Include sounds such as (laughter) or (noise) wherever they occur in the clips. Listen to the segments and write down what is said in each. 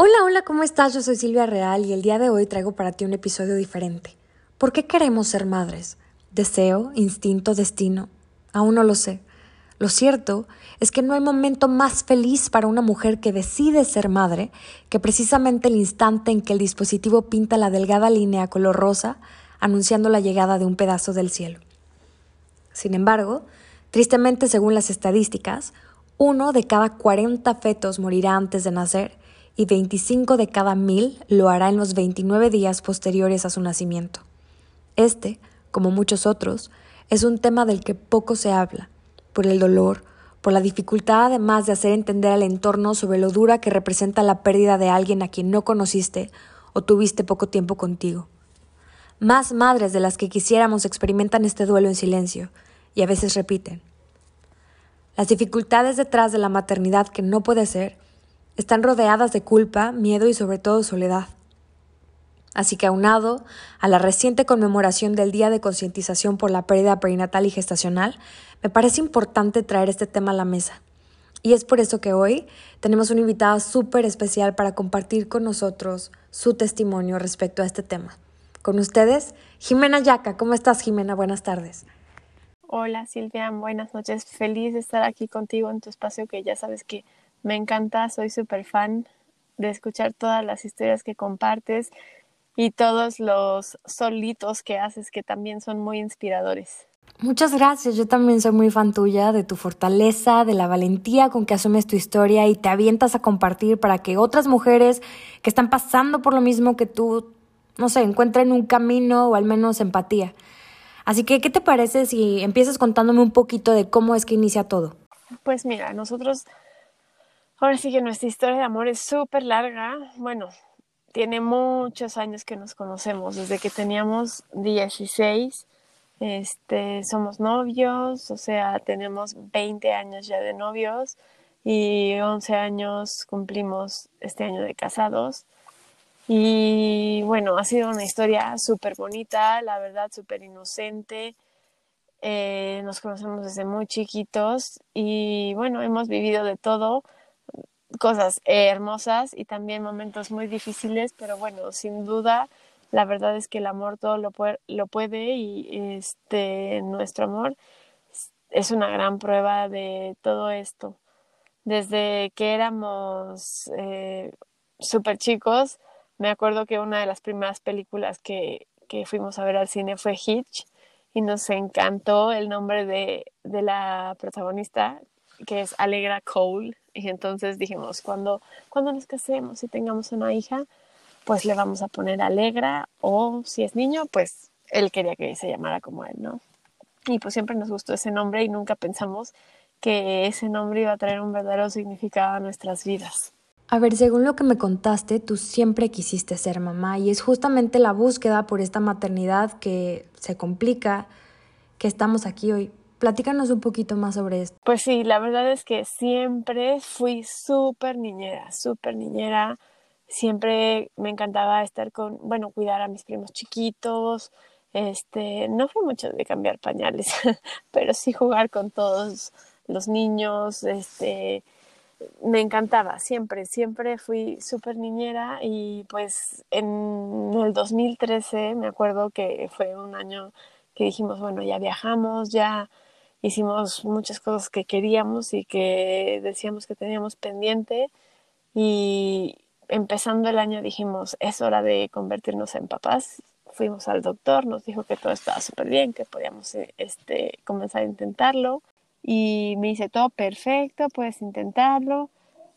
Hola, hola, ¿cómo estás? Yo soy Silvia Real y el día de hoy traigo para ti un episodio diferente. ¿Por qué queremos ser madres? ¿Deseo? ¿Instinto? ¿Destino? Aún no lo sé. Lo cierto es que no hay momento más feliz para una mujer que decide ser madre que precisamente el instante en que el dispositivo pinta la delgada línea color rosa anunciando la llegada de un pedazo del cielo. Sin embargo, tristemente según las estadísticas, uno de cada 40 fetos morirá antes de nacer y 25 de cada mil lo hará en los 29 días posteriores a su nacimiento. Este, como muchos otros, es un tema del que poco se habla, por el dolor, por la dificultad además de hacer entender al entorno sobre lo dura que representa la pérdida de alguien a quien no conociste o tuviste poco tiempo contigo. Más madres de las que quisiéramos experimentan este duelo en silencio y a veces repiten. Las dificultades detrás de la maternidad que no puede ser están rodeadas de culpa, miedo y sobre todo soledad. Así que aunado a la reciente conmemoración del Día de Concientización por la Pérdida Perinatal y Gestacional, me parece importante traer este tema a la mesa. Y es por eso que hoy tenemos una invitada súper especial para compartir con nosotros su testimonio respecto a este tema. Con ustedes, Jimena Yaca. ¿Cómo estás, Jimena? Buenas tardes. Hola, Silvia. Buenas noches. Feliz de estar aquí contigo en tu espacio que ya sabes que me encanta, soy súper fan de escuchar todas las historias que compartes y todos los solitos que haces que también son muy inspiradores. Muchas gracias, yo también soy muy fan tuya, de tu fortaleza, de la valentía con que asumes tu historia y te avientas a compartir para que otras mujeres que están pasando por lo mismo que tú, no sé, encuentren un camino o al menos empatía. Así que, ¿qué te parece si empiezas contándome un poquito de cómo es que inicia todo? Pues mira, nosotros Ahora sí que nuestra historia de amor es súper larga. Bueno, tiene muchos años que nos conocemos, desde que teníamos 16. Este, somos novios, o sea, tenemos 20 años ya de novios y 11 años cumplimos este año de casados. Y bueno, ha sido una historia súper bonita, la verdad, súper inocente. Eh, nos conocemos desde muy chiquitos y bueno, hemos vivido de todo cosas hermosas y también momentos muy difíciles, pero bueno, sin duda, la verdad es que el amor todo lo puede, lo puede y este, nuestro amor es una gran prueba de todo esto. Desde que éramos eh, súper chicos, me acuerdo que una de las primeras películas que, que fuimos a ver al cine fue Hitch y nos encantó el nombre de, de la protagonista, que es Alegra Cole. Y entonces dijimos, cuando, cuando nos casemos y tengamos una hija, pues le vamos a poner Alegra o si es niño, pues él quería que se llamara como él, ¿no? Y pues siempre nos gustó ese nombre y nunca pensamos que ese nombre iba a traer un verdadero significado a nuestras vidas. A ver, según lo que me contaste, tú siempre quisiste ser mamá y es justamente la búsqueda por esta maternidad que se complica que estamos aquí hoy. Platícanos un poquito más sobre esto. Pues sí, la verdad es que siempre fui súper niñera, súper niñera. Siempre me encantaba estar con, bueno, cuidar a mis primos chiquitos. Este, no fui mucho de cambiar pañales, (laughs) pero sí jugar con todos los niños. Este, me encantaba, siempre, siempre fui súper niñera y pues en el 2013 me acuerdo que fue un año que dijimos, bueno, ya viajamos, ya hicimos muchas cosas que queríamos y que decíamos que teníamos pendiente y empezando el año dijimos, es hora de convertirnos en papás. Fuimos al doctor, nos dijo que todo estaba súper bien, que podíamos este, comenzar a intentarlo y me dice, todo perfecto, puedes intentarlo.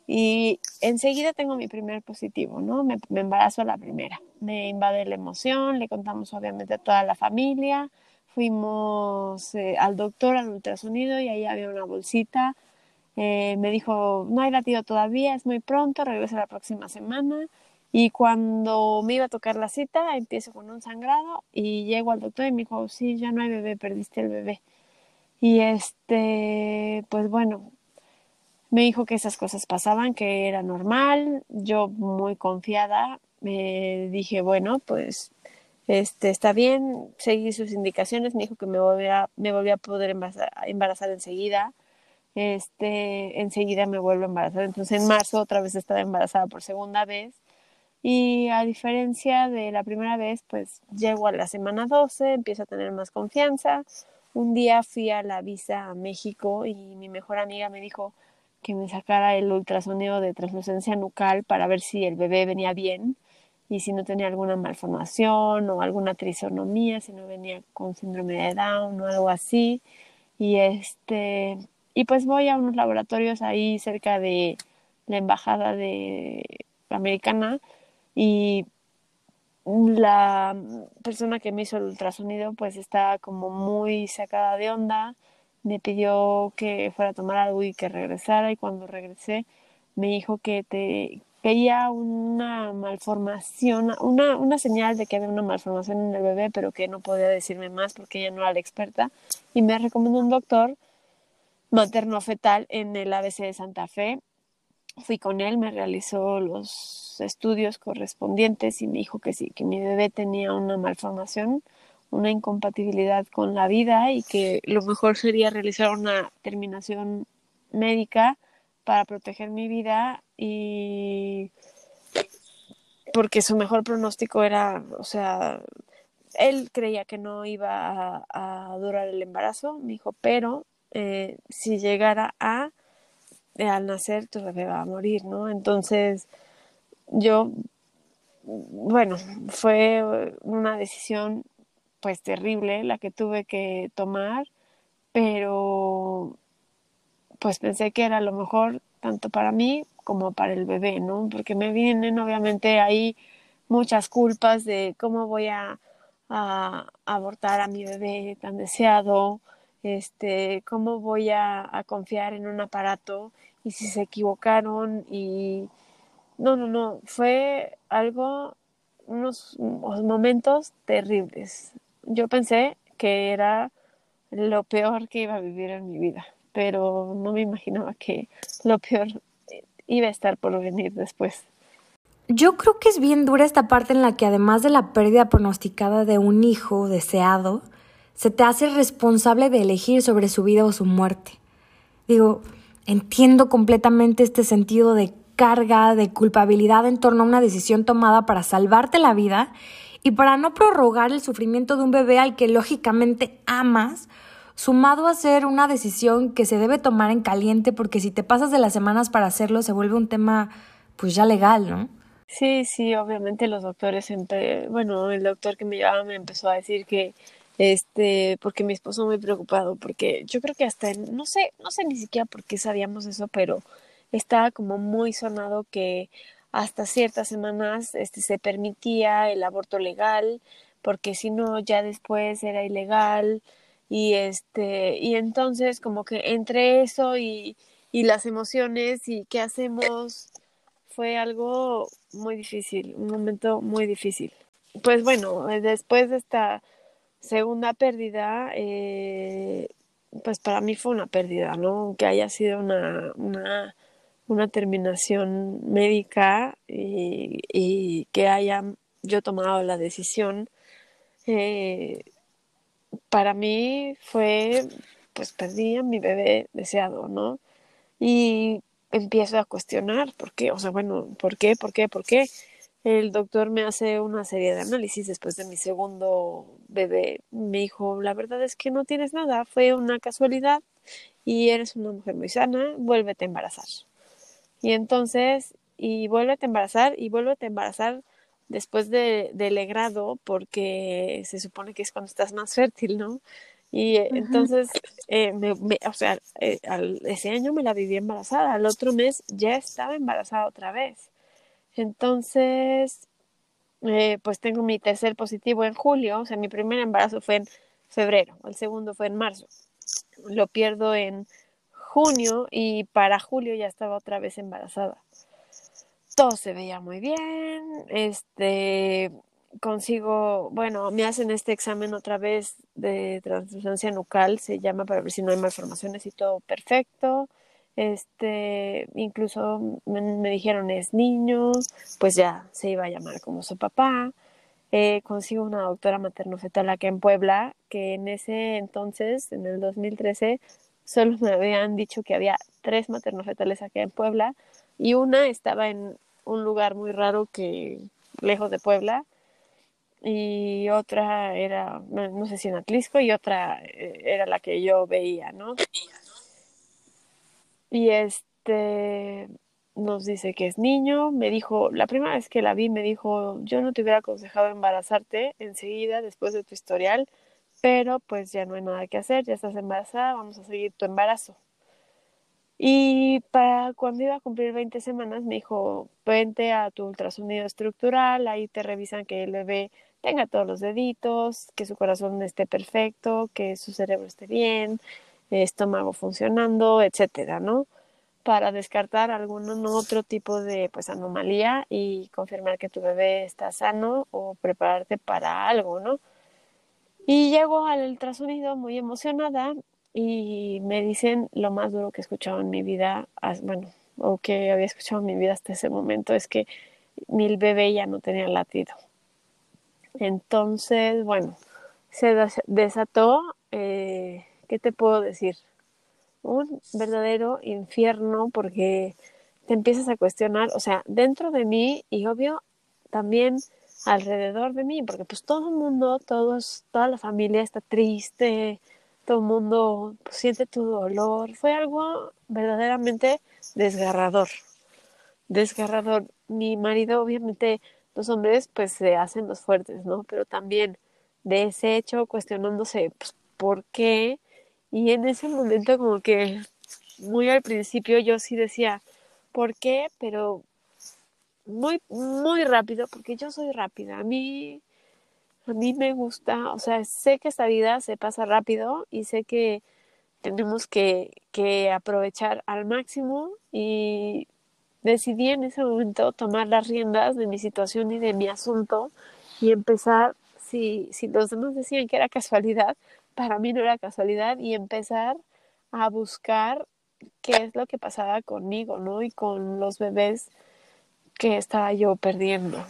Y enseguida tengo mi primer positivo, ¿no? Me, me embarazo a la primera. Me invade la emoción, le contamos obviamente a toda la familia. Fuimos eh, al doctor, al ultrasonido, y ahí había una bolsita. Eh, me dijo, no hay latido todavía, es muy pronto, regresa la próxima semana. Y cuando me iba a tocar la cita, empiezo con un sangrado y llego al doctor y me dijo, sí, ya no hay bebé, perdiste el bebé. Y este, pues bueno, me dijo que esas cosas pasaban, que era normal. Yo muy confiada me dije, bueno, pues este está bien, seguí sus indicaciones, me dijo que me volvía, me volvía a poder embarazar, enseguida. Este, enseguida me vuelvo a embarazar. Entonces en marzo otra vez estaba embarazada por segunda vez. Y a diferencia de la primera vez, pues llego a la semana 12, empiezo a tener más confianza un día fui a la visa a México y mi mejor amiga me dijo que me sacara el ultrasonido de translucencia nucal para ver si el bebé venía bien y si no tenía alguna malformación o alguna trisonomía, si no venía con síndrome de Down o algo así. Y este y pues voy a unos laboratorios ahí cerca de la embajada de americana y la persona que me hizo el ultrasonido pues estaba como muy sacada de onda, me pidió que fuera a tomar algo y que regresara y cuando regresé me dijo que te veía una malformación, una, una señal de que había una malformación en el bebé, pero que no podía decirme más porque ella no era la experta y me recomendó un doctor materno fetal en el ABC de Santa Fe. Fui con él, me realizó los estudios correspondientes y me dijo que sí, que mi bebé tenía una malformación, una incompatibilidad con la vida y que lo mejor sería realizar una terminación médica para proteger mi vida y porque su mejor pronóstico era, o sea, él creía que no iba a, durar el embarazo, me dijo, pero eh, si llegara a al nacer tu bebé va a morir, ¿no? Entonces, yo, bueno, fue una decisión pues terrible la que tuve que tomar, pero pues pensé que era lo mejor tanto para mí como para el bebé, ¿no? Porque me vienen obviamente ahí muchas culpas de cómo voy a, abortar a mi bebé tan deseado, este, cómo voy a, a, confiar en un aparato y si se equivocaron y no, no, no, fue algo, unos, momentos terribles. Yo pensé que era lo peor que iba a vivir en mi vida, pero no me imaginaba que lo peor iba a estar por venir después. Yo creo que es bien dura esta parte en la que además de la pérdida pronosticada de un hijo deseado, se te hace responsable de elegir sobre su vida o su muerte. Digo, entiendo completamente este sentido de carga, de culpabilidad en torno a una decisión tomada para salvarte la vida y para no prorrogar el sufrimiento de un bebé al que lógicamente amas, sumado a ser una decisión que se debe tomar en caliente porque si te pasas de las semanas para hacerlo se vuelve un tema pues ya legal, ¿no? Sí, sí, obviamente los doctores, bueno, el doctor que me llevaba me empezó a decir que este, porque mi esposo muy preocupado, porque yo creo que hasta, no sé, no sé ni siquiera por qué sabíamos eso, pero estaba como muy sonado que hasta ciertas semanas este, se permitía el aborto legal, porque si no ya después era ilegal y este y entonces como que entre eso y, y las emociones y qué hacemos fue algo muy difícil, un momento muy difícil. Pues bueno, después de esta segunda pérdida, eh, pues para mí fue una pérdida, ¿no? Que haya sido una, una, una terminación médica y, que haya yo tomado la decisión, eh, para mí fue, pues perdí a mi bebé deseado, ¿no? Y empiezo a cuestionar, ¿por qué? O sea, bueno, ¿por qué? ¿Por qué? ¿Por qué? el doctor me hace una serie de análisis después de mi segundo bebé. Me dijo, la verdad es que no tienes nada, fue una casualidad y eres una mujer muy sana, vuélvete a embarazar. Y entonces, y vuélvete a embarazar y vuélvete a embarazar después de, del legrado, porque se supone que es cuando estás más fértil, ¿no? Y eh, entonces, eh, me, o sea, eh, ese año me la viví embarazada, al otro mes ya estaba embarazada otra vez. Entonces, pues tengo mi tercer positivo en julio, o sea, mi primer embarazo fue en febrero, el segundo fue en marzo. Lo pierdo en junio y para julio ya estaba otra vez embarazada. Todo se veía muy bien, este, consigo, bueno, me hacen este examen otra vez de translucencia nucal, se llama para ver si no hay malformaciones y todo perfecto. Este, incluso me, dijeron es niño, pues ya se iba a llamar como su papá. Eh, consigo una doctora materno-fetal acá en Puebla, que en ese entonces, en el 2013, solo me habían dicho que había tres materno-fetales acá en Puebla y una estaba en un lugar muy raro que lejos de Puebla y otra era, no, sé si en Atlisco, y otra eh, era la que yo veía, ¿no? Y este nos dice que es niño, me dijo, la primera vez que la vi me dijo, yo no te hubiera aconsejado embarazarte enseguida después de tu historial, pero pues ya no hay nada que hacer, ya estás embarazada, vamos a seguir tu embarazo. Y para cuando iba a cumplir 20 semanas me dijo, vente a tu ultrasonido estructural, ahí te revisan que el bebé tenga todos los deditos, que su corazón esté perfecto, que su cerebro esté bien, estómago funcionando, etcétera, ¿no? Para descartar algún otro tipo de pues anomalía y confirmar que tu bebé está sano o prepararte para algo, ¿no? Y llego al ultrasonido muy emocionada y me dicen lo más duro que he escuchado en mi vida, bueno, o que había escuchado en mi vida hasta ese momento, es que mi bebé ya no tenía latido. Entonces, bueno, se desató, eh, ¿qué te puedo decir? Un verdadero infierno porque te empiezas a cuestionar, o sea, dentro de mí y obvio también alrededor de mí, porque pues todo el mundo, todos, toda la familia está triste, todo el mundo siente tu dolor. Fue algo verdaderamente desgarrador, desgarrador. Mi marido obviamente los hombres pues se hacen los fuertes, ¿no? Pero también de ese hecho cuestionándose pues, por qué y en ese momento como que muy al principio yo sí decía por qué, pero muy muy rápido porque yo soy rápida. A mí mí me gusta, o sea, sé que esta vida se pasa rápido y sé que tenemos que, que aprovechar al máximo y decidí en ese momento tomar las riendas de mi situación y de mi asunto y empezar, si, si los demás decían que era casualidad, para mí no era casualidad y empezar a buscar qué es lo que pasaba conmigo, ¿no? Y con los bebés que estaba yo perdiendo.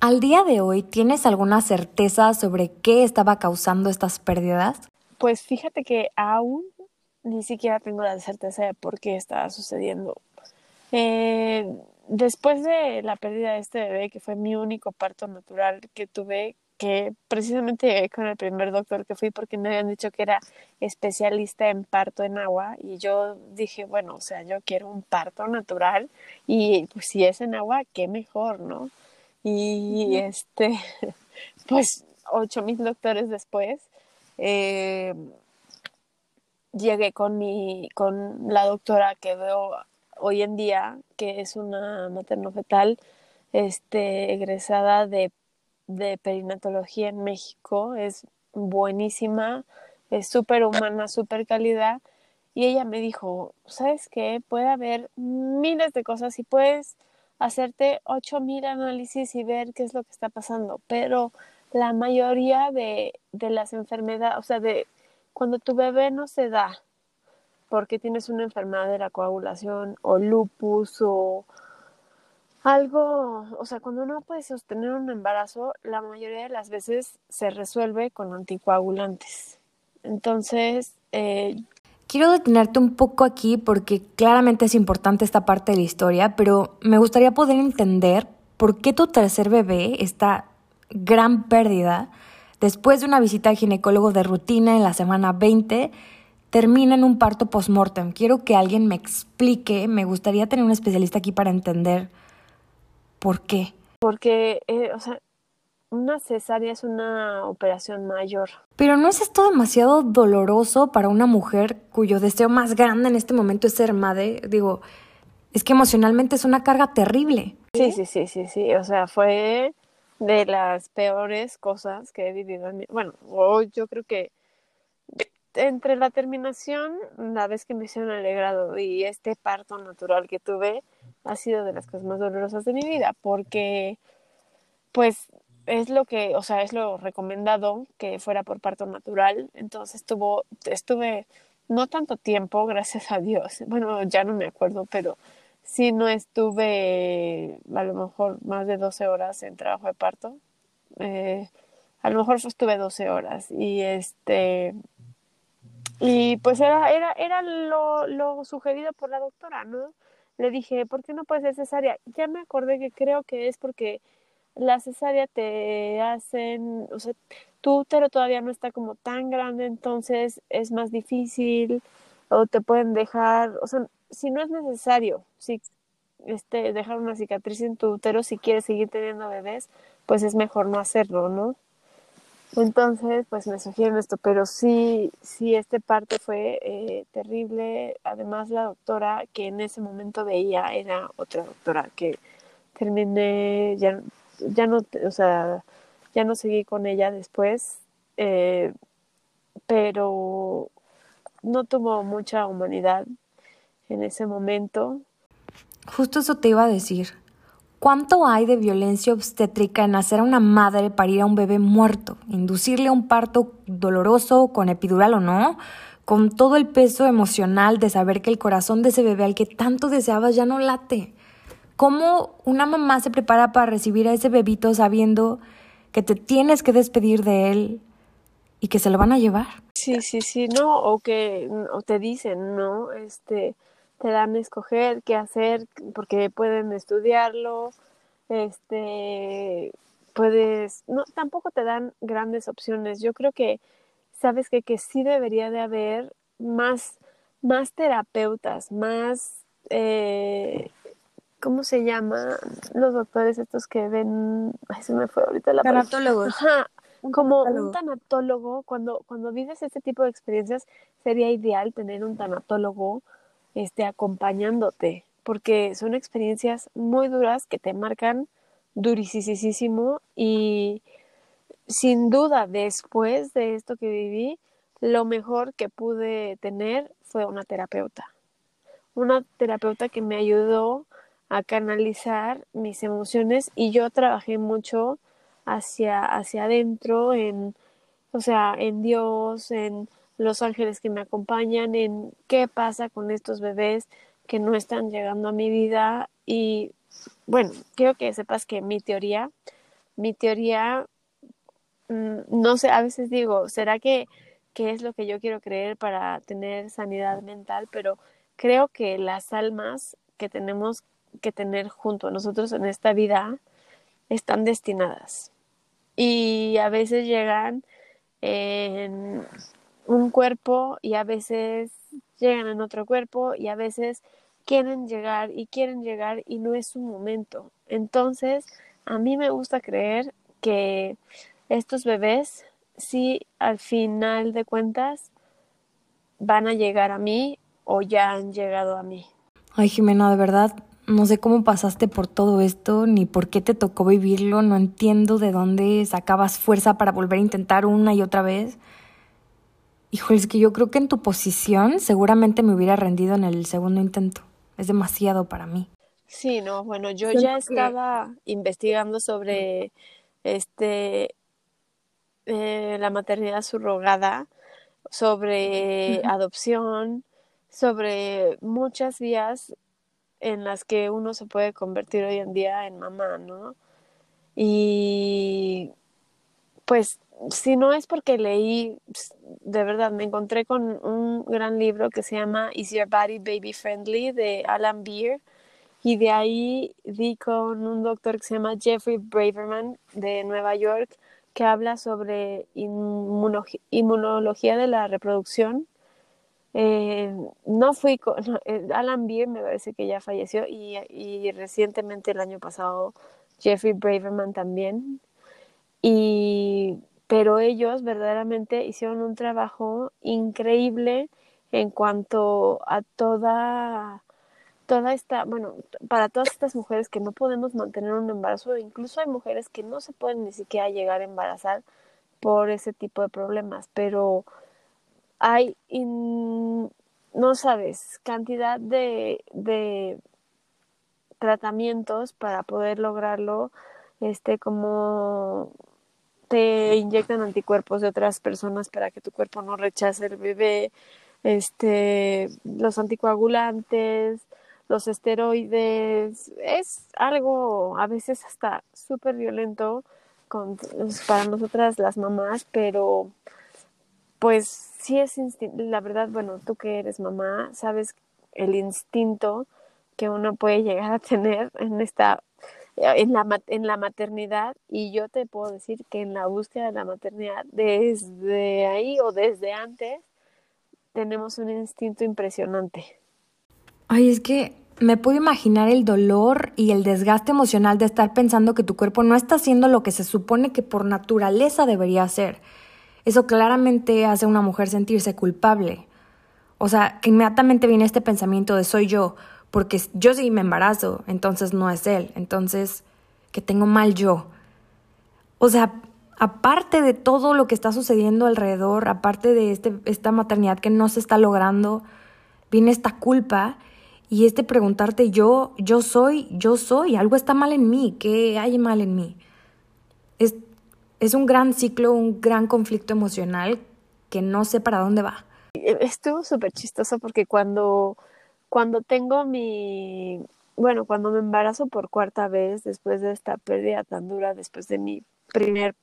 Al día de hoy, ¿tienes alguna certeza sobre qué estaba causando estas pérdidas? Pues fíjate que aún ni siquiera tengo la certeza de por qué estaba sucediendo. Eh, después de la pérdida de este bebé, que fue mi único parto natural que tuve, que precisamente llegué con el primer doctor que fui porque me habían dicho que era especialista en parto en agua y yo dije, bueno, o sea, yo quiero un parto natural y pues si es en agua, qué mejor, ¿no? Y este, (laughs) pues ocho mil doctores después, eh, llegué con mi, con la doctora que veo hoy en día, que es una materno-fetal este, egresada de, de perinatología en México, es buenísima, es súper humana, súper calidad. Y ella me dijo, ¿sabes qué? Puede haber miles de cosas y puedes hacerte ocho mil análisis y ver qué es lo que está pasando, pero la mayoría de, de las enfermedades, o sea, de cuando tu bebé no se da porque tienes una enfermedad de la coagulación o lupus o algo, o sea, cuando uno puede sostener un embarazo, la mayoría de las veces se resuelve con anticoagulantes. Entonces, eh, Quiero detenerte un poco aquí porque claramente es importante esta parte de la historia, pero me gustaría poder entender por qué tu tercer bebé, esta gran pérdida, después de una visita al ginecólogo de rutina en la semana 20, termina en un parto post-mortem. Quiero que alguien me explique, me gustaría tener un especialista aquí para entender por qué. Porque, eh, o sea, una cesárea es una operación mayor. Pero ¿no es esto demasiado doloroso para una mujer cuyo deseo más grande en este momento es ser madre? Digo, es que emocionalmente es una carga terrible. Sí, sí, sí, sí, sí. O sea, fue de las peores cosas que he vivido en mi... Bueno, yo creo que entre la terminación, la vez que me hicieron alegrado y este parto natural que tuve, ha sido de las cosas más dolorosas de mi vida, porque pues es lo que, o sea, es lo recomendado que fuera por parto natural. Entonces estuvo, estuve no tanto tiempo, gracias a Dios. Bueno, ya no me acuerdo, pero sí no estuve a lo mejor más de 12 horas en trabajo de parto. Eh, a lo mejor estuve 12 horas y este y pues era era era lo, lo sugerido por la doctora, ¿no? Le dije, ¿por qué no puede ser cesárea? Ya me acordé que creo que es porque la cesárea te hacen, o sea, tu útero todavía no está como tan grande, entonces es más difícil o te pueden dejar, o sea, si no es necesario, si este, dejar una cicatriz en tu útero, si quieres seguir teniendo bebés, pues es mejor no hacerlo, ¿no? Entonces, pues me sugieren esto, pero sí, sí, este parte fue eh, terrible. Además, la doctora que en ese momento veía era otra doctora que terminé, ya, ya no, o sea, ya no seguí con ella después, eh, pero no tuvo mucha humanidad en ese momento. Justo eso te iba a decir. ¿Cuánto hay de violencia obstétrica en hacer a una madre parir a un bebé muerto, inducirle a un parto doloroso, con epidural o no, con todo el peso emocional de saber que el corazón de ese bebé al que tanto deseabas ya no late? ¿Cómo una mamá se prepara para recibir a ese bebito sabiendo que te tienes que despedir de él y que se lo van a llevar? Sí, sí, sí, no, o que o te dicen, ¿no? Este, te dan a escoger qué hacer porque pueden estudiarlo, este, puedes, no, tampoco te dan grandes opciones. Yo creo que, sabes que, que sí debería de haber más, más terapeutas, más eh, ¿cómo se llama? Los doctores estos que ven, ay, se me fue ahorita la Tanatólogos. Ajá, como un tanatólogo, cuando, cuando vives este tipo de experiencias, sería ideal tener un tanatólogo este, acompañándote, porque son experiencias muy duras que te marcan durísimo y sin duda después de esto que viví, lo mejor que pude tener fue una terapeuta. Una terapeuta que me ayudó a canalizar mis emociones y yo trabajé mucho hacia, hacia adentro, en, o sea, en Dios, en los ángeles que me acompañan, en qué pasa con estos bebés que no están llegando a mi vida y bueno, quiero que sepas que mi teoría, mi teoría, mm, no sé, a veces digo, ¿será que, que es lo que yo quiero creer para tener sanidad mental? Pero creo que las almas que tenemos que tener junto a nosotros en esta vida están destinadas. Y a veces llegan en un cuerpo y a veces llegan en otro cuerpo y a veces quieren llegar y quieren llegar y no es su momento. Entonces, a mí me gusta creer que estos bebés sí al final de cuentas van a llegar a mí o ya han llegado a mí. Ay, Jimena, de verdad, no sé cómo pasaste por todo esto, ni por qué te tocó vivirlo, no entiendo de dónde sacabas fuerza para volver a intentar una y otra vez. Híjole, es que yo creo que en tu posición seguramente me hubiera rendido en el segundo intento. Es demasiado para mí. Sí, no, bueno, yo ya estaba investigando sobre este eh, la maternidad subrogada, sobre adopción, sobre muchas vías en las que uno se puede convertir hoy en día en mamá, ¿no? Y pues si no es porque leí, pues, de verdad, me encontré con un gran libro que se llama Is Your Body Baby Friendly de Alan Beer Y de ahí di con un doctor que se llama Jeffrey Braverman de Nueva York, que habla sobre inmunología de la reproducción. Eh, no fui con eh, Alan Beer, me parece que ya falleció, y, y recientemente el año pasado Jeffrey Braverman también. Y, pero ellos verdaderamente hicieron un trabajo increíble en cuanto a toda toda esta, bueno, para todas estas mujeres que no podemos mantener un embarazo, incluso hay mujeres que no se pueden ni siquiera llegar a embarazar por ese tipo de problemas, pero hay, no sabes, cantidad de, de tratamientos para poder lograrlo, este, como te inyectan anticuerpos de otras personas para que tu cuerpo no rechace el bebé, este, los anticoagulantes, los esteroides, es algo a veces hasta súper violento con, para nosotras las mamás, pero pues sí es la verdad, bueno, tú que eres mamá, sabes el instinto que uno puede llegar a tener en esta en la, en la maternidad y yo te puedo decir que en la búsqueda de la maternidad desde ahí o desde antes tenemos un instinto impresionante. Ay, es que me puedo imaginar el dolor y el desgaste emocional de estar pensando que tu cuerpo no está haciendo lo que se supone que por naturaleza debería hacer. Eso claramente hace a una mujer sentirse culpable. O sea, que inmediatamente viene este pensamiento de soy yo, porque yo sí me embarazo, entonces no es él, entonces que tengo mal yo. O sea, aparte de todo lo que está sucediendo alrededor, aparte de este, esta maternidad que no se está logrando, viene esta culpa y este preguntarte yo, yo soy, yo soy, algo está mal en mí, ¿qué hay mal en mí? Es, es un gran ciclo, un gran conflicto emocional que no sé para dónde va. Estuvo súper chistoso porque cuando, cuando tengo mi, bueno, cuando me embarazo por cuarta vez después de esta pérdida tan dura, después de mi primer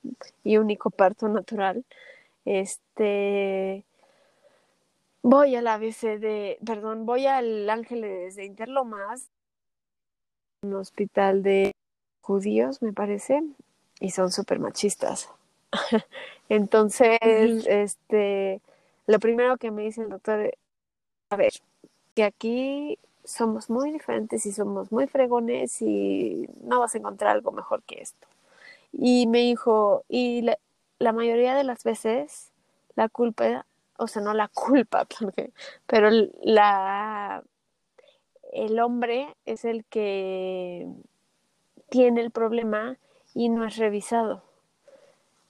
y único parto natural, este, Voy a la ABC de, perdón, voy al Ángeles de Interlomas, un hospital de judíos, me parece, y son súper machistas. (laughs) Entonces, este, lo primero que me dice el doctor, a ver, que aquí somos muy diferentes y somos muy fregones y no vas a encontrar algo mejor que esto. Y me dijo, y la, la mayoría de las veces la culpa o sea, no la culpa, (laughs) pero la, el hombre es el que tiene el problema y no es revisado.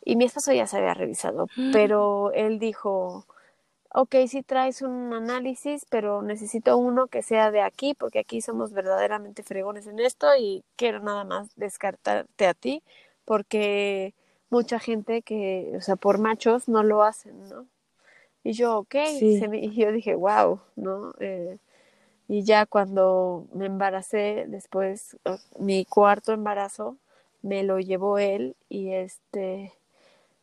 Y mi esposo ya se había revisado, (gasps) pero él dijo, ok, sí traes un análisis, pero necesito uno que sea de aquí, porque aquí somos verdaderamente fregones en esto y quiero nada más descartarte a ti, porque mucha gente que, o sea, por machos no lo hacen, ¿no? Y yo, ok, y yo dije, wow, ¿no? Eh, y ya cuando me embaracé, después, mi cuarto embarazo, me lo llevó él y este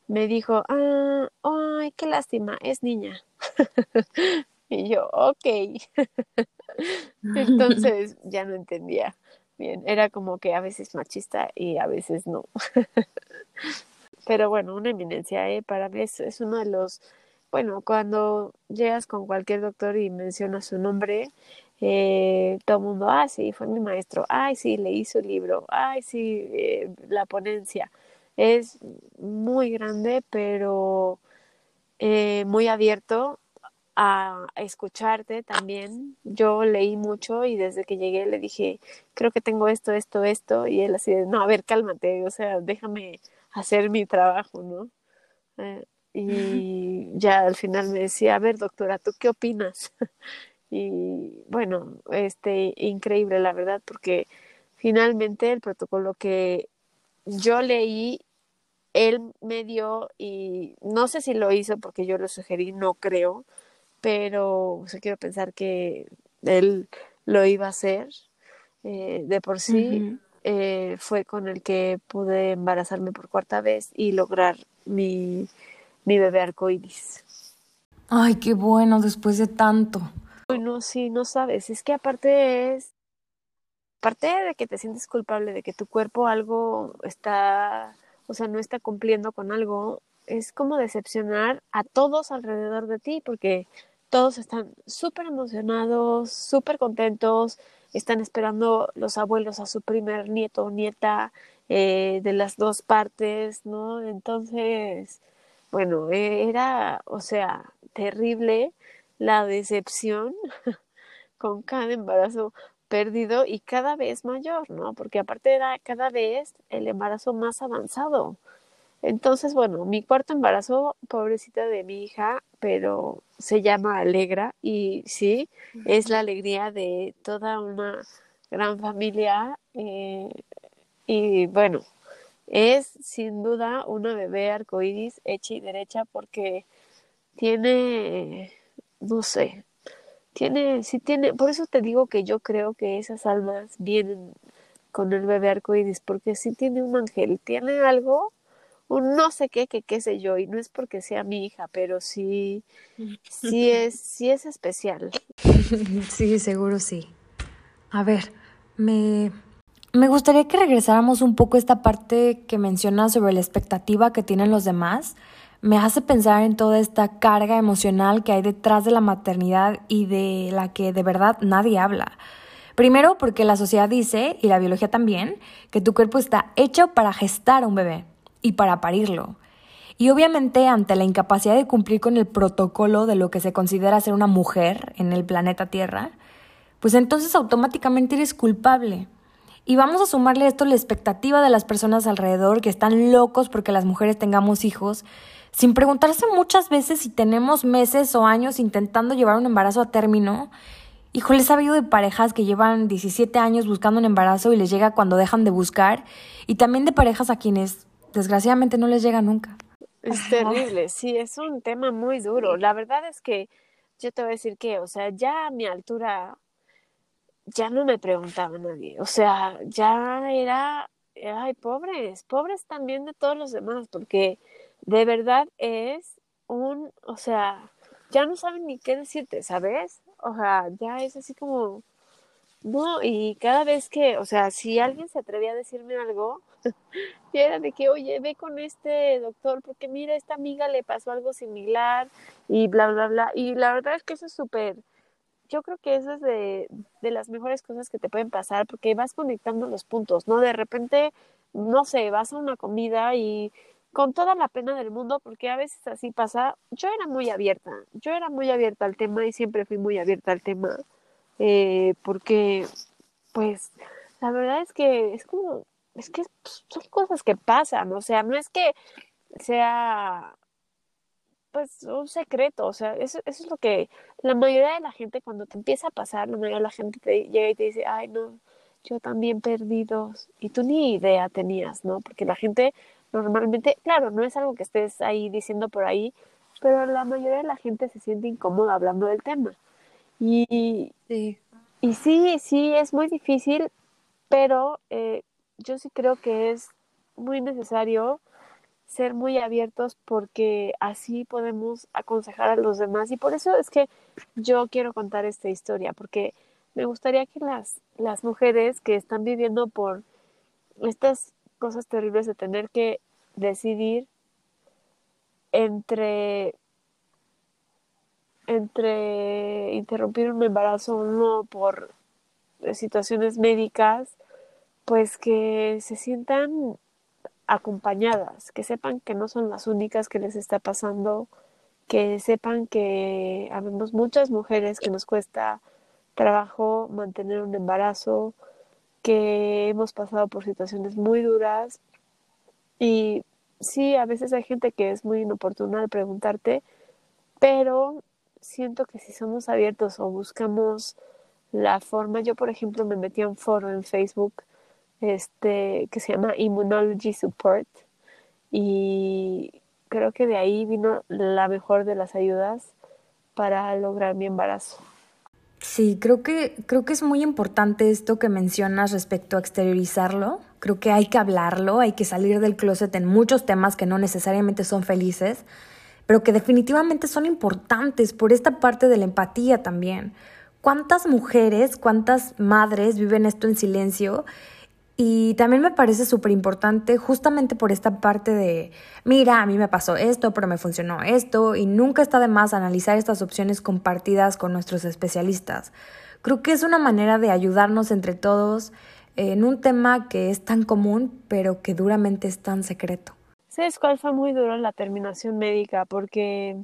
me dijo, ah, ay, qué lástima, es niña. (laughs) y yo, ok. (laughs) Entonces (laughs) ya no entendía bien, era como que a veces machista y a veces no. Pero bueno, una eminencia, ¿eh? para mí es uno de los bueno, cuando llegas con cualquier doctor y mencionas su nombre, eh, todo el mundo, ah, sí, fue mi maestro, ay, sí, leí su libro, ay, sí, eh, la ponencia. Es muy grande, pero eh, muy abierto a, escucharte también. Yo leí mucho y desde que llegué le dije, creo que tengo esto, esto, esto, y él así no, a ver, cálmate, o sea, déjame hacer mi trabajo, ¿no? Y ya al final me decía, a ver, doctora, ¿tú qué opinas? (laughs) y bueno, este, increíble, la verdad, porque finalmente el protocolo que yo leí, él me dio, y no sé si lo hizo porque yo lo sugerí, no creo, pero quiero pensar que él lo iba a hacer. Eh, de por sí, eh, fue con el que pude embarazarme por cuarta vez y lograr mi mi bebé arcoíris. Ay, qué bueno después de tanto. Bueno, sí, no sabes, es que aparte es aparte de que te sientes culpable de que tu cuerpo algo está, o sea, no está cumpliendo con algo, es como decepcionar a todos alrededor de ti, porque todos están súper emocionados, súper contentos, están esperando los abuelos a su primer nieto o nieta eh, de las dos partes, ¿no? Entonces, bueno, e, era, o sea, terrible la decepción (laughs) con cada embarazo perdido y cada vez mayor, ¿no? Porque aparte era cada vez el embarazo más avanzado. Entonces, bueno, mi cuarto embarazo, pobrecita de mi hija, pero se llama Alegra y sí, es la alegría de toda una gran familia eh, y bueno, es sin duda una bebé arcoíris hecha y derecha porque tiene, no sé, tiene, sí tiene, por eso te digo que yo creo que esas almas vienen con el bebé arcoíris porque sí tiene un ángel, tiene algo un no sé qué, que qué sé yo, y no es porque sea mi hija, pero sí, sí (laughs) es, sí es especial. Sí, seguro sí. A ver, me, me gustaría que regresáramos un poco a esta parte que mencionas sobre la expectativa que tienen los demás. Me hace pensar en toda esta carga emocional que hay detrás de la maternidad y de la que de verdad nadie habla. Primero porque la sociedad dice, y la biología también, que tu cuerpo está hecho para gestar a un bebé y para parirlo. Y obviamente ante la incapacidad de cumplir con el protocolo de lo que se considera ser una mujer en el planeta Tierra, pues entonces automáticamente eres culpable. Y vamos a sumarle a esto la expectativa de las personas alrededor que están locos porque las mujeres tengamos hijos, sin preguntarse muchas veces si tenemos meses o años intentando llevar un embarazo a término. Híjole, he sabido de parejas que llevan 17 años buscando un embarazo y les llega cuando dejan de buscar, y también de parejas a quienes desgraciadamente no les llega nunca. Es terrible, sí, es un tema muy duro. La verdad es que yo te voy a decir que, o sea, ya a mi altura ya no me preguntaba nadie. O sea, ya era, ay, pobres, pobres también de todos los demás, porque de verdad es un, o sea, ya no saben ni qué decirte, ¿sabes? O sea, ya es así como, no, y cada vez que, o sea, si alguien se atrevía a decirme algo, (laughs) y era de que, oye, ve con este doctor, porque mira, esta amiga le pasó algo similar y bla, bla, bla. Y la verdad es que eso es súper, yo creo que eso es de, de las mejores cosas que te pueden pasar, porque vas conectando los puntos, ¿no? De repente, no sé, vas a una comida y con toda la pena del mundo, porque a veces así pasa, yo era muy abierta, yo era muy abierta al tema y siempre fui muy abierta al tema, eh, porque, pues, la verdad es que es como, es que son cosas que pasan, o sea, no es que sea pues un secreto, o sea, eso, eso es lo que la mayoría de la gente cuando te empieza a pasar, la mayoría de la gente te llega y te dice, ay no, yo también perdí dos, y tú ni idea tenías, ¿no? Porque la gente normalmente, claro, no es algo que estés ahí diciendo por ahí, pero la mayoría de la gente se siente incómoda hablando del tema. Y sí, y sí, sí, es muy difícil, pero eh, yo sí creo que es muy necesario ser muy abiertos porque así podemos aconsejar a los demás y por eso es que yo quiero contar esta historia porque me gustaría que las, las mujeres que están viviendo por estas cosas terribles de tener que decidir entre entre interrumpir un embarazo o no por situaciones médicas pues que se sientan acompañadas, que sepan que no son las únicas que les está pasando, que sepan que habemos muchas mujeres que nos cuesta trabajo mantener un embarazo, que hemos pasado por situaciones muy duras y sí, a veces hay gente que es muy inoportuna al preguntarte, pero siento que si somos abiertos o buscamos la forma, yo por ejemplo me metí a un foro en Facebook este, que se llama Immunology Support y creo que de ahí vino la mejor de las ayudas para lograr mi embarazo. Sí, creo que, creo que es muy importante esto que mencionas respecto a exteriorizarlo. Creo que hay que hablarlo, hay que salir del closet en muchos temas que no necesariamente son felices, pero que definitivamente son importantes por esta parte de la empatía también. ¿Cuántas mujeres, cuántas madres viven esto en silencio? Y también me parece súper importante justamente por esta parte de, mira, a mí me pasó esto, pero me funcionó esto, y nunca está de más analizar estas opciones compartidas con nuestros especialistas. Creo que es una manera de ayudarnos entre todos en un tema que es tan común, pero que duramente es tan secreto. ¿Sabes cuál fue muy duro la terminación médica? Porque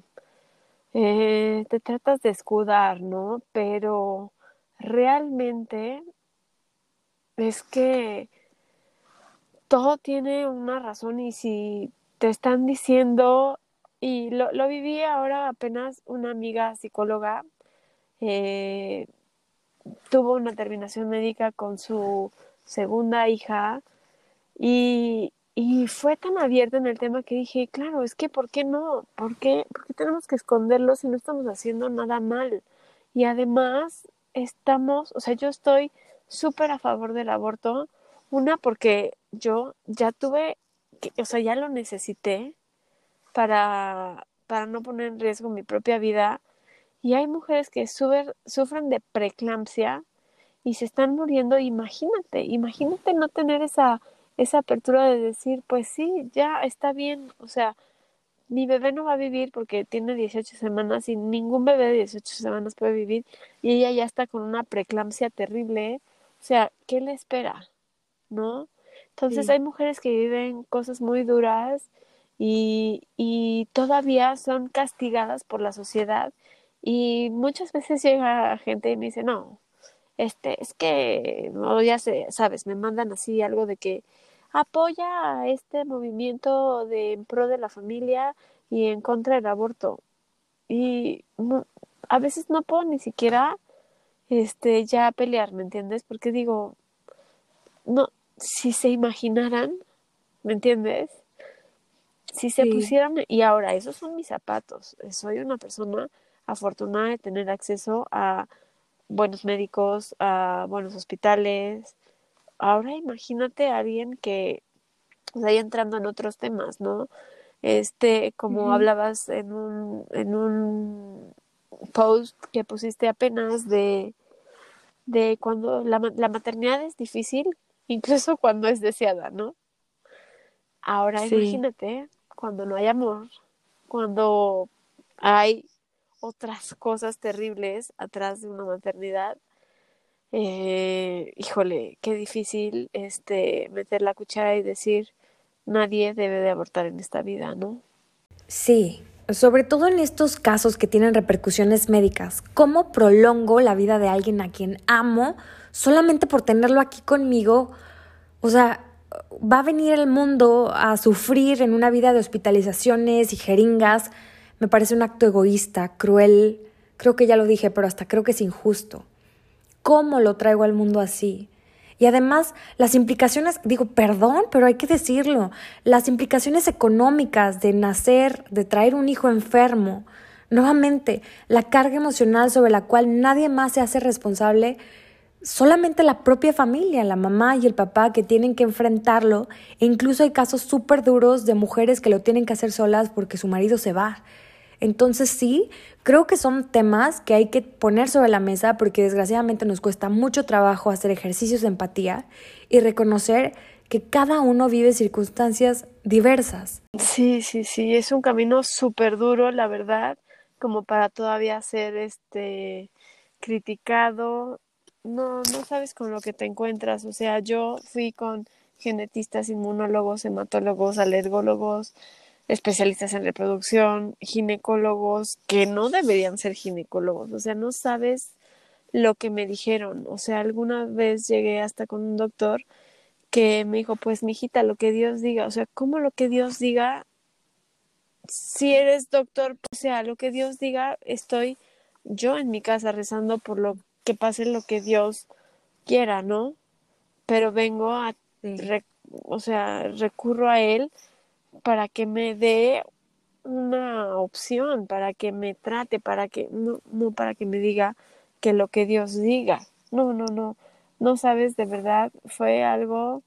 eh, te tratas de escudar, ¿no? Pero realmente es que todo tiene una razón y si te están diciendo, y lo, lo viví ahora apenas una amiga psicóloga, eh, tuvo una terminación médica con su segunda hija y, y fue tan abierta en el tema que dije, claro, es que ¿por qué no? ¿Por qué, ¿Por qué tenemos que esconderlo si no estamos haciendo nada mal? Y además estamos, o sea, yo estoy súper a favor del aborto. Una, porque yo ya tuve, o sea, ya lo necesité para, para no poner en riesgo mi propia vida. Y hay mujeres que sufren de preeclampsia y se están muriendo. Imagínate, imagínate no tener esa, esa apertura de decir, pues sí, ya está bien. O sea, mi bebé no va a vivir porque tiene 18 semanas y ningún bebé de 18 semanas puede vivir y ella ya está con una preeclampsia terrible o sea, ¿qué le espera? ¿No? Entonces hay mujeres que viven cosas muy duras y, y todavía son castigadas por la sociedad y muchas veces llega gente y me dice, no, este, es que, no, ya sé, sabes, me mandan así algo de que apoya a este movimiento de en pro de la familia y en contra del aborto. Y a veces no puedo ni siquiera este, ya pelear, ¿me entiendes? Porque digo, no, si se imaginaran, ¿me entiendes? Si se pusieran, y ahora, esos son mis zapatos, soy una persona afortunada de tener acceso a buenos médicos, a buenos hospitales. Ahora imagínate a alguien que, o sea, entrando en otros temas, ¿no? Este, como hablabas en un, en un post que pusiste apenas de de cuando la, la maternidad es difícil, (laughs) incluso cuando es deseada, ¿no? Ahora imagínate cuando no hay amor, cuando hay otras cosas terribles atrás de una maternidad. Eh, híjole, qué difícil este meter la cuchara y decir nadie debe de abortar en esta vida, ¿no? Sí, sobre todo en estos casos que tienen repercusiones médicas. ¿Cómo prolongo la vida de alguien a quien amo solamente por tenerlo aquí conmigo? O sea, va a venir el mundo a sufrir en una vida de hospitalizaciones y jeringas. Me parece un acto egoísta, cruel. Creo que ya lo dije, pero hasta creo que es injusto. ¿Cómo lo traigo al mundo así? Y además, las implicaciones, digo, perdón, pero hay que decirlo, las implicaciones económicas de nacer, de traer un hijo enfermo, nuevamente, la carga emocional sobre la cual nadie más se hace responsable, solamente la propia familia, la mamá y el papá que tienen que enfrentarlo, e incluso hay casos súper duros de mujeres que lo tienen que hacer solas porque su marido se va. Entonces sí, creo que son temas que hay que poner sobre la mesa porque desgraciadamente nos cuesta mucho trabajo hacer ejercicios de empatía y reconocer que cada uno vive circunstancias diversas. Sí, sí, sí, es un camino súper duro, la verdad, como para todavía ser este criticado. No, no sabes con lo que te encuentras. O sea, yo fui con genetistas, inmunólogos, hematólogos, alergólogos, especialistas en reproducción, ginecólogos que no deberían ser ginecólogos, o sea, no sabes lo que me dijeron, o sea, alguna vez llegué hasta con un doctor que me dijo, pues mijita, lo que Dios diga, o sea, ¿cómo lo que Dios diga? Si eres doctor, o sea, lo que Dios diga, estoy yo en mi casa rezando por lo que pase lo que Dios quiera, ¿no? Pero vengo a, o sea, recurro a Él para que me dé una opción, para que me trate, para que no, no para que me diga que lo que Dios diga. No, no, no. No sabes, de verdad, fue algo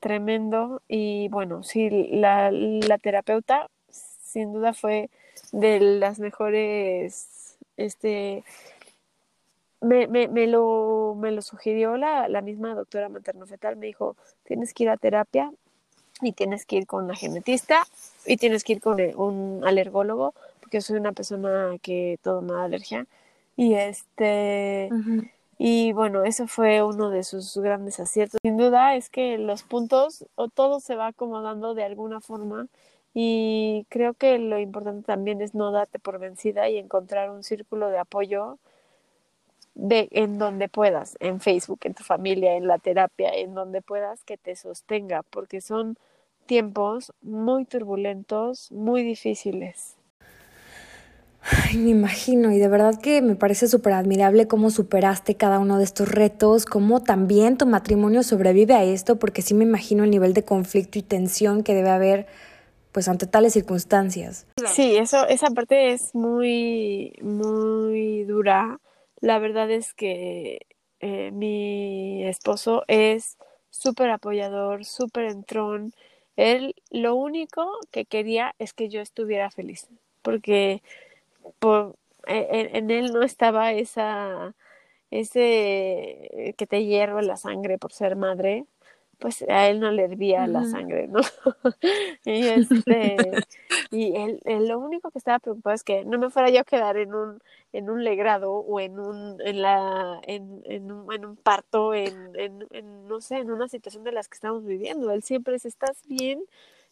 tremendo y bueno, sí, la, la terapeuta sin duda fue de las mejores este me, me, me, lo, me lo sugirió la, la misma doctora materno-fetal, me dijo, tienes que ir a terapia y tienes que ir con una genetista y tienes que ir con un alergólogo, porque soy una persona que todo me da alergia. Y este, y bueno, eso fue uno de sus grandes aciertos. Sin duda es que los puntos, o todo se va acomodando de alguna forma. Y creo que lo importante también es no darte por vencida y encontrar un círculo de apoyo de, en donde puedas, en Facebook, en tu familia, en la terapia, en donde puedas que te sostenga, porque son tiempos muy turbulentos, muy difíciles. Ay, me imagino, y de verdad que me parece súper admirable cómo superaste cada uno de estos retos, cómo también tu matrimonio sobrevive a esto, porque sí me imagino el nivel de conflicto y tensión que debe haber pues ante tales circunstancias. Sí, eso, esa parte es muy, muy dura. La verdad es que eh, mi esposo es súper apoyador, súper entrón. Él lo único que quería es que yo estuviera feliz, porque por, e, en, él no estaba esa ese que te hierve la sangre por ser madre, pues a él no le hervía la sangre, ¿no? (laughs) y este, y él, lo único que estaba preocupado es que no me fuera yo a quedar en un, en un legrado o en un, en la, en, en, un, en un parto, en, en, no sé, en una situación de las que estamos viviendo. Él siempre es, ¿estás bien?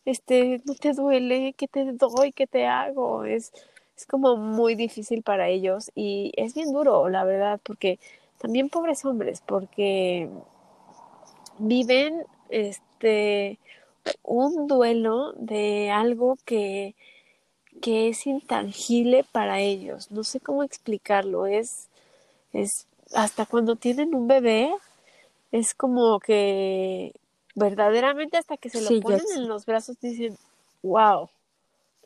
Este, no te duele, ¿qué te doy? ¿Qué te hago? Es, es como muy difícil para ellos y es bien duro, la verdad, porque también pobres hombres, porque viven este un duelo de algo que, que es intangible para ellos. No sé cómo explicarlo. Es, es hasta cuando tienen un bebé, es como que verdaderamente hasta que se lo ponen en los brazos dicen, wow,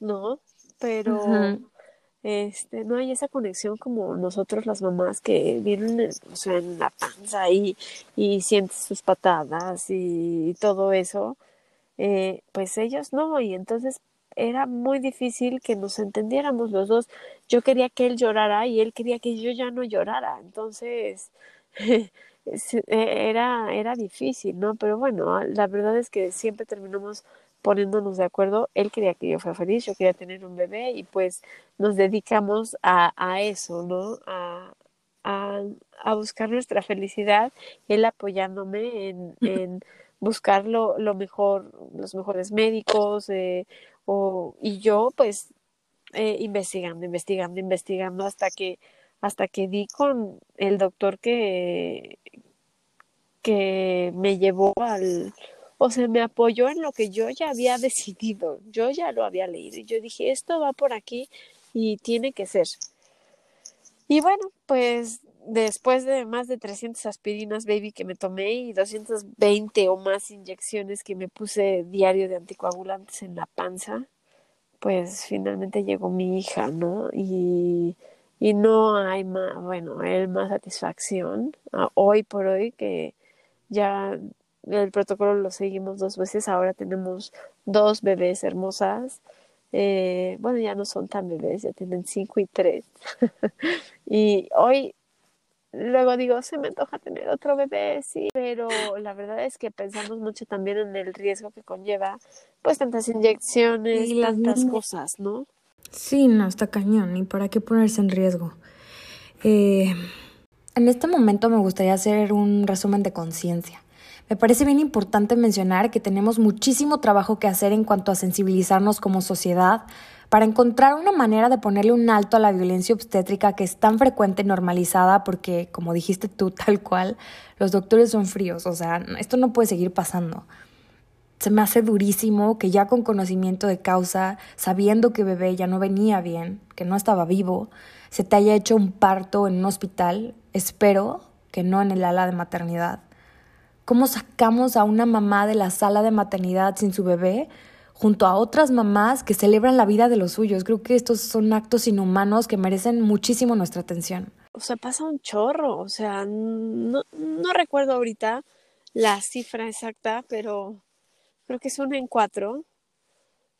¿no? Pero este, no hay esa conexión como nosotros las mamás que vienen en la panza y, y sientes sus patadas y, todo eso, eh, pues ellos no, y entonces era muy difícil que nos entendiéramos los dos. Yo quería que él llorara y él quería que yo ya no llorara, entonces (laughs) era, era difícil, ¿no? Pero bueno, la verdad es que siempre terminamos poniéndonos de acuerdo. Él quería que yo fuera feliz, yo quería tener un bebé y pues nos dedicamos a, a eso, ¿no? A, a, a, buscar nuestra felicidad, él apoyándome en, en buscar lo, lo, mejor, los mejores médicos eh, o, y yo pues eh, investigando, investigando, investigando hasta que hasta que di con el doctor que, que me llevó al, o sea, me apoyó en lo que yo ya había (laughs) decidido, yo ya lo había leído y yo dije, esto va por aquí y tiene que ser. Y bueno, pues después de más de 300 aspirinas baby que me tomé y 220 o más inyecciones que me puse diario de anticoagulantes en la panza, pues finalmente llegó mi hija, ¿no? Y, y no hay más, bueno, hay más satisfacción hoy por hoy que ya el protocolo lo seguimos dos veces, ahora tenemos dos bebés hermosas. Eh, bueno, ya no son tan bebés, ya tienen cinco y tres. (laughs) y hoy, luego digo, se me antoja tener otro bebé, sí, pero la verdad es que pensamos mucho también en el riesgo que conlleva, pues tantas inyecciones y tantas cosas, ¿no? Sí, no, está cañón, ¿y para qué ponerse en riesgo? Eh, en este momento me gustaría hacer un resumen de conciencia. Me parece bien importante mencionar que tenemos muchísimo trabajo que hacer en cuanto a sensibilizarnos como sociedad para encontrar una manera de ponerle un alto a la violencia obstétrica que es tan frecuente y normalizada porque, como dijiste tú, (laughs) tal cual, los doctores son fríos, o sea, esto no puede seguir pasando. Se me hace durísimo que ya con conocimiento de causa, sabiendo que bebé ya no venía bien, que no estaba vivo, se te haya hecho un parto en un hospital, espero que no en el ala de maternidad cómo sacamos a una mamá de la sala de maternidad sin su bebé junto a otras mamás que celebran la vida de los suyos. Creo que estos son actos inhumanos que merecen muchísimo nuestra atención. O sea, pasa un chorro, o sea, no, no recuerdo ahorita la cifra exacta, pero creo que es uno en cuatro.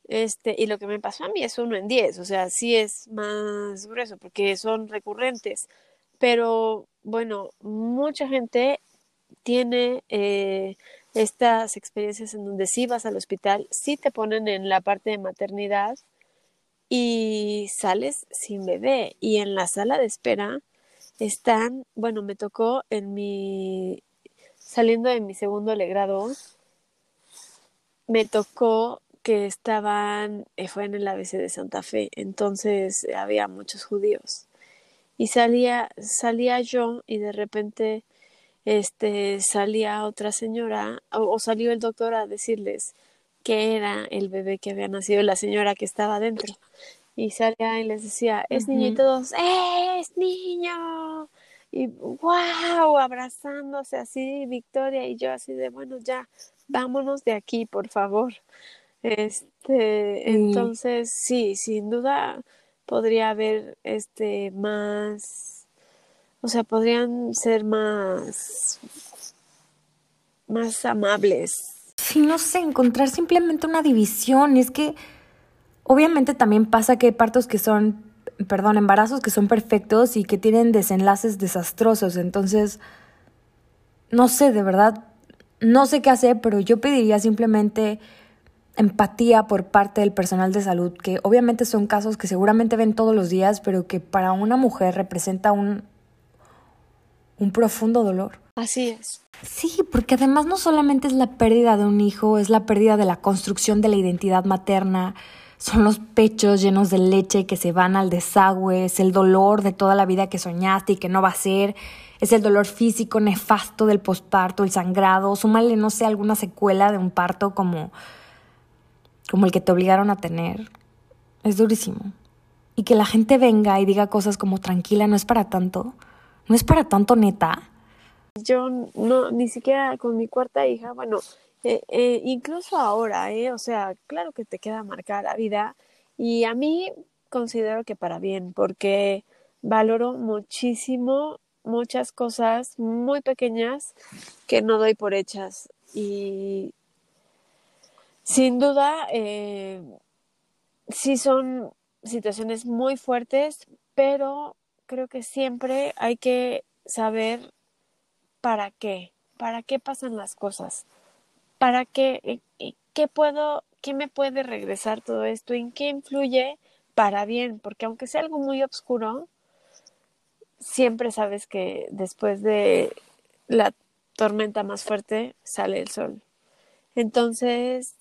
Este, y lo que me pasó a mí es uno en diez, o sea, sí es más grueso porque son recurrentes, pero bueno, mucha gente tiene eh, estas experiencias en donde sí vas al hospital, sí te ponen en la parte de maternidad y sales sin bebé y en la sala de espera están, bueno, me tocó en mi, saliendo de mi segundo legrado, me tocó que estaban, eh, fue en el ABC de Santa Fe, entonces había muchos judíos. Y salía, salía yo y de repente este, salía otra señora o, salió el doctor a decirles que era el bebé que había nacido, la señora que estaba dentro. Y salía y les decía, es niño y todos, es niño. Y wow, abrazándose así, Victoria y yo así de, bueno, ya, vámonos de aquí, por favor. Este, entonces, sí, sin duda podría haber este más o sea, podrían ser más, más amables. Sí, no sé, encontrar simplemente una división. Es que obviamente también pasa que hay partos que son, perdón, embarazos que son perfectos y que tienen desenlaces desastrosos. Entonces, no sé, de verdad, no sé qué hacer, pero yo pediría simplemente empatía por parte del personal de salud, que obviamente son casos que seguramente ven todos los días, pero que para una mujer representa un, un profundo dolor. Así es. Sí, porque además no solamente es la pérdida de un hijo, es la pérdida de la construcción de la identidad materna, son los pechos llenos de leche que se van al desagüe, es el dolor de toda la vida que soñaste y que no va a ser, es el dolor físico nefasto del posparto, el sangrado, súmale, no sé, alguna secuela de un parto como, como el que te obligaron a tener. Es durísimo. Y que la gente venga y diga cosas como tranquila, no es para tanto ¿No es para tanto neta? Yo no, ni siquiera con mi cuarta hija, bueno, eh, eh, incluso ahora, eh, o sea, claro que te queda marcada la vida y a mí considero que para bien, porque valoro muchísimo muchas cosas muy pequeñas que no doy por hechas y sin duda sí son situaciones muy fuertes, pero creo que siempre hay que saber para qué, para qué pasan las cosas, para qué, eh, eh, qué puedo, qué me puede regresar todo esto, en qué influye para bien, porque aunque sea algo muy oscuro, siempre sabes que después de la tormenta más fuerte sale el sol. Entonces,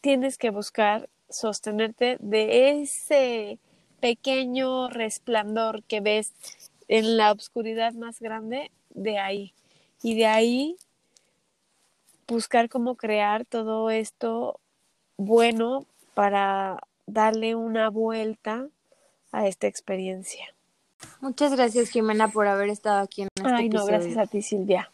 tienes que buscar sostenerte de ese pequeño resplandor que ves en la oscuridad más grande, de ahí. Y de ahí buscar cómo crear todo esto bueno para darle una vuelta a esta experiencia. Muchas gracias, Jimena, por haber estado aquí en este Ay, no, gracias a ti, Silvia.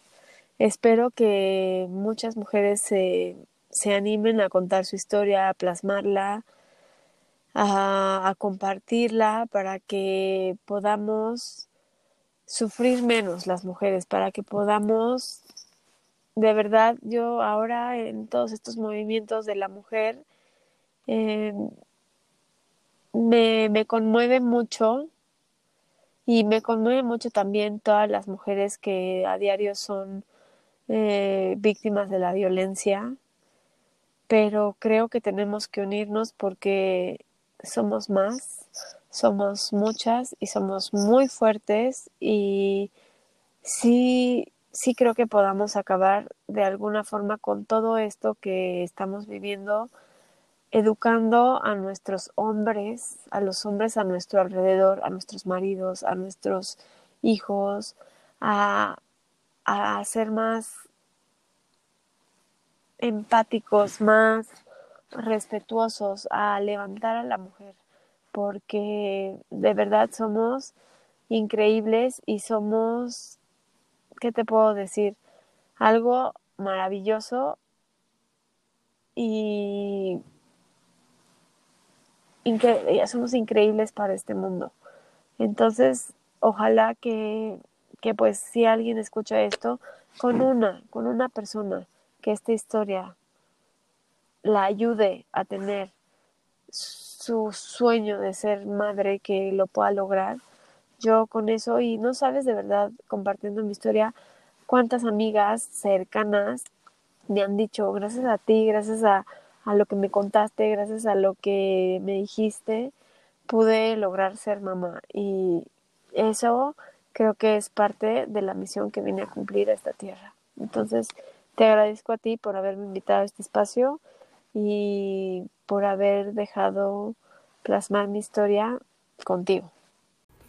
Espero que muchas mujeres se, se animen a contar su historia, a plasmarla, a, compartirla para que podamos sufrir menos las mujeres, para que podamos, de verdad, yo ahora en todos estos movimientos de la mujer, eh, me, me conmueve mucho y me conmueve mucho también todas las mujeres que a diario son eh, víctimas de la violencia, pero creo que tenemos que unirnos porque somos más, somos muchas y somos muy fuertes y sí, sí creo que podamos acabar de alguna forma con todo esto que estamos viviendo, educando a nuestros hombres, a los hombres a nuestro alrededor, a nuestros maridos, a nuestros hijos, a, a ser más empáticos, más respetuosos a levantar a la mujer, porque de verdad somos increíbles y somos, ¿qué te puedo decir? Algo maravilloso y somos increíbles para este mundo. Entonces, ojalá que, que pues si alguien escucha esto, con una, con una persona, que esta historia la ayude a tener su sueño de ser madre que lo pueda lograr, yo con eso y no sabes de verdad compartiendo mi historia cuántas amigas cercanas me han dicho gracias a ti, gracias a, a lo que me contaste, gracias a lo que me dijiste, pude lograr ser mamá y eso creo que es parte de la misión que vine a cumplir a esta tierra. Entonces, te agradezco a ti por haberme invitado a este espacio y por haber dejado plasmar mi historia contigo.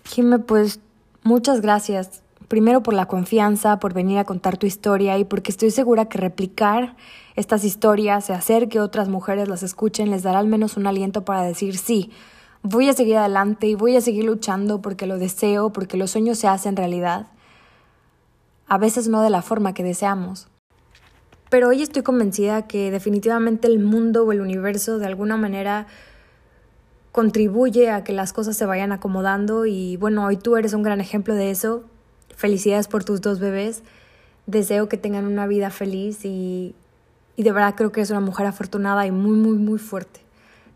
Jimé, pues muchas gracias. Primero por la confianza, por venir a contar tu historia y porque estoy segura que replicar estas historias se hacer que otras mujeres las escuchen les dará al menos un aliento para decir sí, voy a seguir adelante y voy a seguir luchando porque lo deseo, porque los sueños se hacen realidad. A veces no de la forma que deseamos. Pero hoy estoy convencida que definitivamente el mundo o el universo de alguna manera contribuye a que las cosas se vayan acomodando y bueno, hoy tú eres un gran ejemplo de eso. Felicidades por tus dos bebés. Deseo que tengan una vida feliz y, y de verdad creo que es una mujer afortunada y muy, muy, muy fuerte.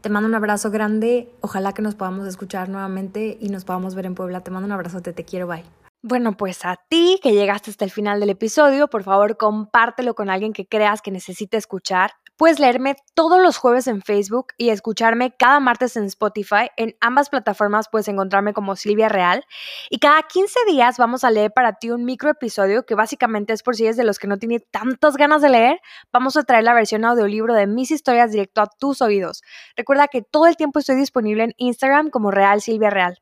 Te mando un abrazo grande. Ojalá que nos podamos escuchar nuevamente y nos podamos ver en Puebla. Te mando un abrazo, te quiero, bye. Bueno, pues a ti que llegaste hasta el final del episodio, por favor compártelo con alguien que creas que necesite escuchar. Puedes leerme todos los jueves en Facebook y escucharme cada martes en Spotify. En ambas plataformas puedes encontrarme como Silvia Real. Y cada 15 días vamos a leer para ti un micro episodio que básicamente es por si eres de los que no tiene tantas ganas de leer. Vamos a traer la versión audiolibro de mis historias directo a tus oídos. Recuerda que todo el tiempo estoy disponible en Instagram como Real Silvia Real.